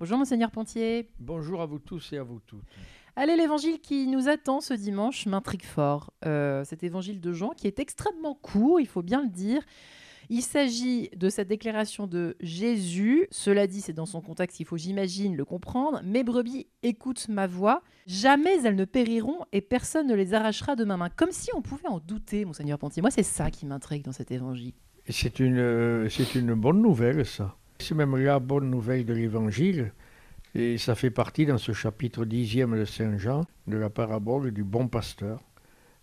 Bonjour Monseigneur Pontier. Bonjour à vous tous et à vous toutes. Allez, l'évangile qui nous attend ce dimanche m'intrigue fort. Euh, cet évangile de Jean qui est extrêmement court, il faut bien le dire. Il s'agit de cette déclaration de Jésus. Cela dit, c'est dans son contexte, il faut, j'imagine, le comprendre. Mes brebis écoutent ma voix. Jamais elles ne périront et personne ne les arrachera de ma main. Comme si on pouvait en douter, Monseigneur Pontier. Moi, c'est ça qui m'intrigue dans cet évangile. C'est une, euh, c'est une bonne nouvelle, ça. C'est même la bonne nouvelle de l'évangile. Et ça fait partie dans ce chapitre dixième de Saint Jean, de la parabole du bon pasteur.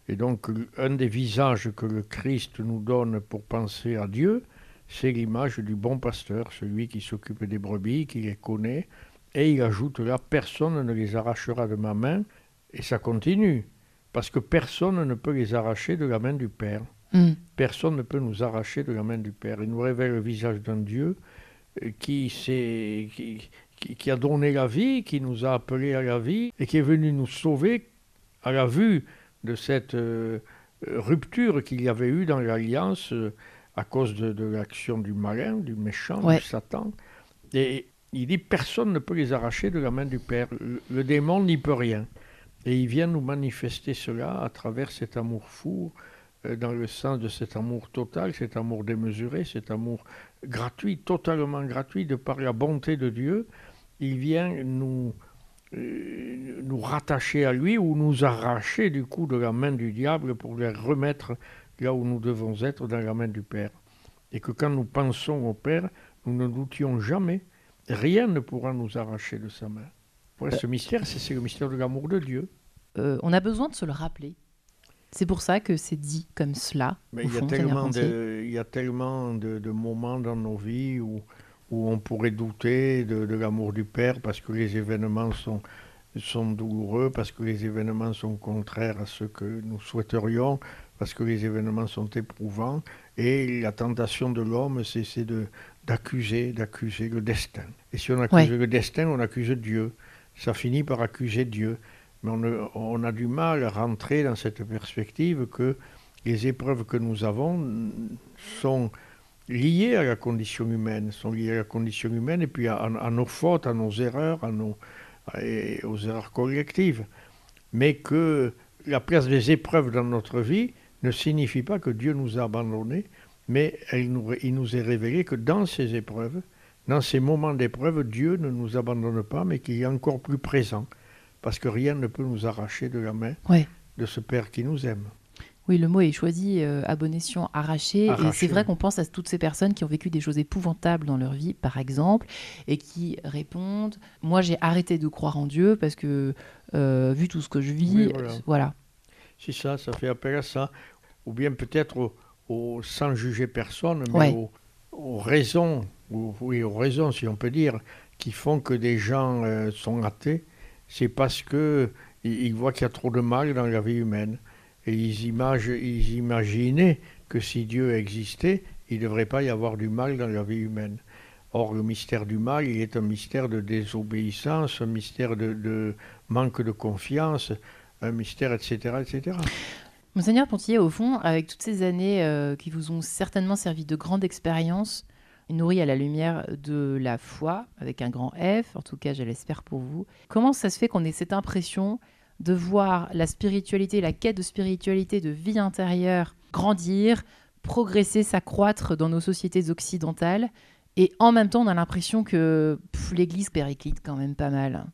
Et donc, un des visages que le Christ nous donne pour penser à Dieu, c'est l'image du bon pasteur, celui qui s'occupe des brebis, qui les connaît. Et il ajoute là, personne ne les arrachera de ma main. Et ça continue, parce que personne ne peut les arracher de la main du Père. Mm. Personne ne peut nous arracher de la main du Père. Il nous révèle le visage d'un Dieu qui, qui, qui, a donné la vie, qui nous a appelés à la vie et qui est venu nous sauver à la vue de cette euh, rupture qu'il y avait eu dans l'alliance euh, à cause de, l'action du malin, du méchant, du Satan. Et il dit personne ne peut les arracher de la main du Père. Le, démon n'y peut rien. Et il vient nous manifester cela à travers cet amour fou, dans le sens de cet amour total, cet amour démesuré, cet amour gratuit, totalement gratuit, de par la bonté de Dieu. Il vient nous, euh, nous rattacher à lui ou nous arracher du coup de la main du diable pour les remettre là où nous devons être dans la main du Père. Et que quand nous pensons au Père, nous ne doutions jamais, rien ne pourra nous arracher de sa main. Pour ce mystère, c'est le mystère de l'amour de Dieu. Euh, on a besoin de se le rappeler. C'est pour ça que c'est dit comme cela. Mais il, y a tellement de, il y a tellement de, de moments dans nos vies où, où on pourrait douter de, l'amour du Père parce que les événements sont, sont douloureux, parce que les événements sont contraires à ce que nous souhaiterions, parce que les événements sont éprouvants. Et la tentation de l'homme, c'est d'accuser, d'accuser le destin. Et si on accuse le destin, on accuse Dieu. Ça finit par accuser Dieu. Mais on, a du mal à rentrer dans cette perspective que les épreuves que nous avons sont liées à la condition humaine, sont liées à la condition humaine et puis à, nos fautes, à nos erreurs, à nos, aux erreurs collectives. Mais que la place des épreuves dans notre vie ne signifie pas que Dieu nous a abandonnés, mais il nous est révélé que dans ces épreuves, dans ces moments d'épreuve, Dieu ne nous abandonne pas, mais qu'il est encore plus présent, parce que rien ne peut nous arracher de la main de ce Père qui nous aime. Oui, le mot est choisi, euh, abonation arrachée. Et c'est vrai qu'on pense à toutes ces personnes qui ont vécu des choses épouvantables dans leur vie, par exemple, et qui répondent Moi, j'ai arrêté de croire en Dieu parce que, euh, vu tout ce que je vis, voilà. C'est ça, ça fait appel à ça. Ou bien peut-être au, sans juger personne, mais aux, raisons, oui, aux raisons, si on peut dire, qui font que des gens euh, sont athées. C'est parce qu'ils ils voient qu'il y a trop de mal dans la vie humaine. Et ils, imaginaient que si Dieu existait, il ne devrait pas y avoir du mal dans la vie humaine. Or, le mystère du mal, il est un mystère de désobéissance, un mystère de, manque de confiance, un mystère, etc. etc. Monseigneur Pontier, au fond, avec toutes ces années euh, qui vous ont certainement servi de grande expérience, nourrie à la lumière de la foi, avec un grand F, en tout cas je l'espère pour vous, comment ça se fait qu'on ait cette impression de voir la spiritualité, la quête de spiritualité, de vie intérieure grandir, progresser, s'accroître dans nos sociétés occidentales. Et en même temps, on a l'impression que l'Église périclite quand même pas mal.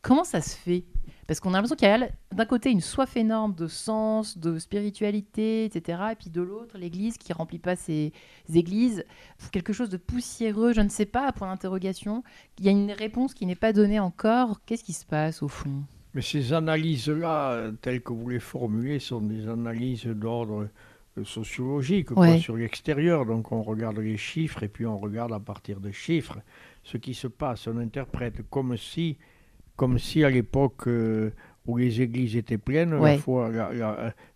Comment ça se fait Parce qu'on a l'impression qu'il y a d'un côté une soif énorme de sens, de spiritualité, etc. Et puis de l'autre, l'Église qui remplit pas ses églises. Quelque chose de poussiéreux, je ne sais pas, point d'interrogation. Il y a une réponse qui n'est pas donnée encore. Qu'est-ce qui se passe au fond? Mais ces analyses-là, telles que vous les formulez, sont des analyses d'ordre euh, sociologique, sur l'extérieur. Donc on regarde les chiffres et puis on regarde à partir des chiffres ce qui se passe. On interprète comme si, comme si à l'époque euh, où les églises étaient pleines, la foi,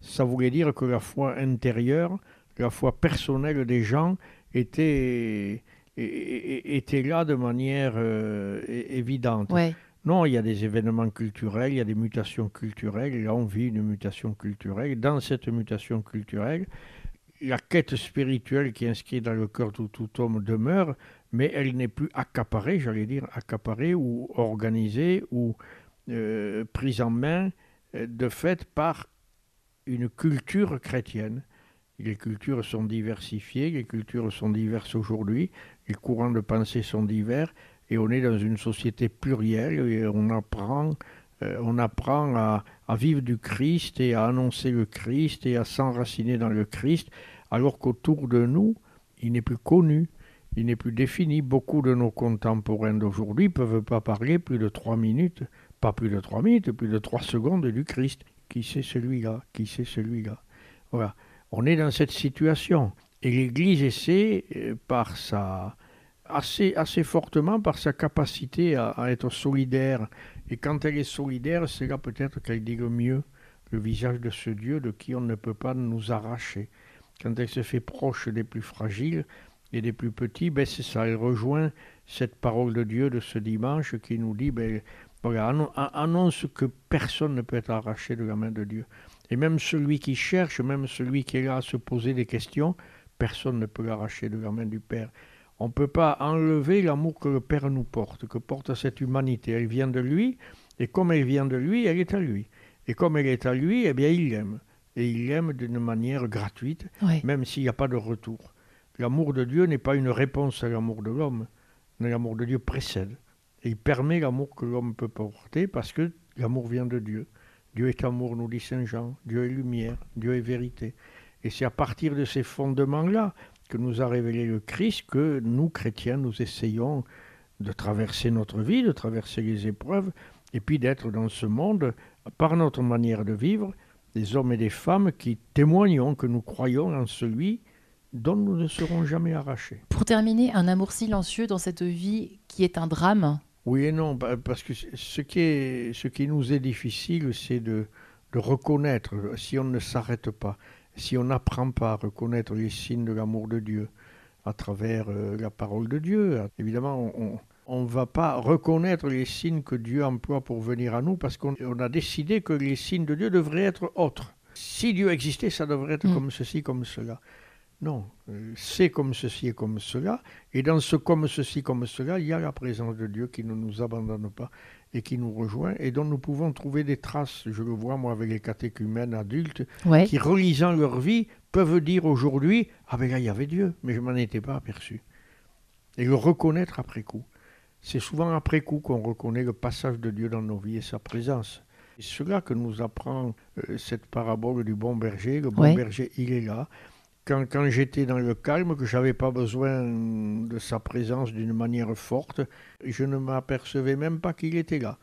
ça voulait dire que la foi intérieure, la foi personnelle des gens était, était là de manière euh, évidente. Non, il y a des événements culturels, il y a des mutations culturelles, là on vit une mutation culturelle. Dans cette mutation culturelle, la quête spirituelle qui est inscrite dans le cœur de tout homme demeure, mais elle n'est plus accaparée, j'allais dire, accaparée ou organisée ou euh, prise en main euh, de fait par une culture chrétienne. Les cultures sont diversifiées, les cultures sont diverses aujourd'hui, les courants de pensée sont divers, et on est dans une société plurielle et on apprend, euh, à, vivre du Christ et à annoncer le Christ et à s'enraciner dans le Christ, alors qu'autour de nous, il n'est plus connu, il n'est plus défini. Beaucoup de nos contemporains d'aujourd'hui ne peuvent pas parler plus de trois minutes, pas plus de trois minutes, plus de trois secondes du Christ. Qui c'est celui-là? Qui c'est celui-là? Voilà. On est dans cette situation. Et l'Église essaie, euh, par sa, assez, assez fortement par sa capacité à, à, être solidaire. Et quand elle est solidaire, c'est là peut-être qu'elle dit le mieux le visage de ce Dieu de qui on ne peut pas nous arracher. Quand elle se fait proche des plus fragiles et des plus petits, ben c'est ça, elle rejoint cette parole de Dieu de ce dimanche qui nous dit, ben, annonce que personne ne peut être arraché de la main de Dieu. Et même celui qui cherche, même celui qui est là à se poser des questions, personne ne peut l'arracher de la main du Père. On ne peut pas enlever l'amour que le Père nous porte, que porte cette humanité. Elle vient de lui, et comme elle vient de lui, elle est à lui. Et comme elle est à lui, eh bien, il l'aime. Et il l'aime d'une manière gratuite, oui. même s'il n'y a pas de retour. L'amour de Dieu n'est pas une réponse à l'amour de l'homme, mais l'amour de Dieu précède. Et il permet l'amour que l'homme peut porter parce que l'amour vient de Dieu. Dieu est amour, nous dit Saint Jean. Dieu est lumière, Dieu est vérité. Et c'est à partir de ces fondements-là que nous a révélé le Christ que nous, chrétiens, nous essayons de traverser notre vie, de traverser les épreuves, et puis d'être dans ce monde, par notre manière de vivre, des hommes et des femmes qui témoignons que nous croyons en celui dont nous ne serons jamais arrachés. Pour terminer, un amour silencieux dans cette vie qui est un drame Oui et non, parce que ce qui, est, ce qui nous est difficile, c'est de, de reconnaître, si on ne s'arrête pas, si on n'apprend pas à reconnaître les signes de l'amour de Dieu à travers euh, la parole de Dieu, évidemment, on ne va pas reconnaître les signes que Dieu emploie pour venir à nous parce qu'on a décidé que les signes de Dieu devraient être autres. Si Dieu existait, ça devrait être mmh. comme ceci, comme cela. Non, euh, c'est comme ceci et comme cela. Et dans ce comme ceci, comme cela, il y a la présence de Dieu qui ne nous abandonne pas et qui nous rejoint et dont nous pouvons trouver des traces. Je le vois, moi, avec les catéchumènes adultes ouais. qui, relisant leur vie, peuvent dire aujourd'hui Ah ben là, il y avait Dieu, mais je m'en étais pas aperçu. Et le reconnaître après coup. C'est souvent après coup qu'on reconnaît le passage de Dieu dans nos vies et sa présence. C'est cela que nous apprend euh, cette parabole du bon berger. Le bon ouais. berger, il est là quand, j'étais dans le calme, que j'avais pas besoin de sa présence d'une manière forte, je ne m'apercevais même pas qu'il était là.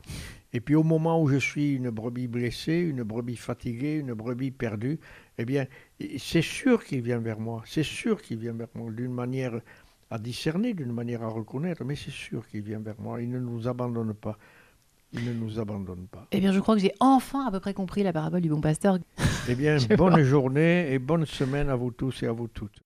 Et puis au moment où je suis une brebis blessée, une brebis fatiguée, une brebis perdue, eh bien, c'est sûr qu'il vient vers moi, c'est sûr qu'il vient vers moi d'une manière à discerner, d'une manière à reconnaître, mais c'est sûr qu'il vient vers moi, il ne nous abandonne pas. Il ne nous abandonne pas. Eh bien, je crois que j'ai enfin à peu près compris la parabole du bon pasteur. Eh bien, bonne journée et bonne semaine à vous tous et à vous toutes.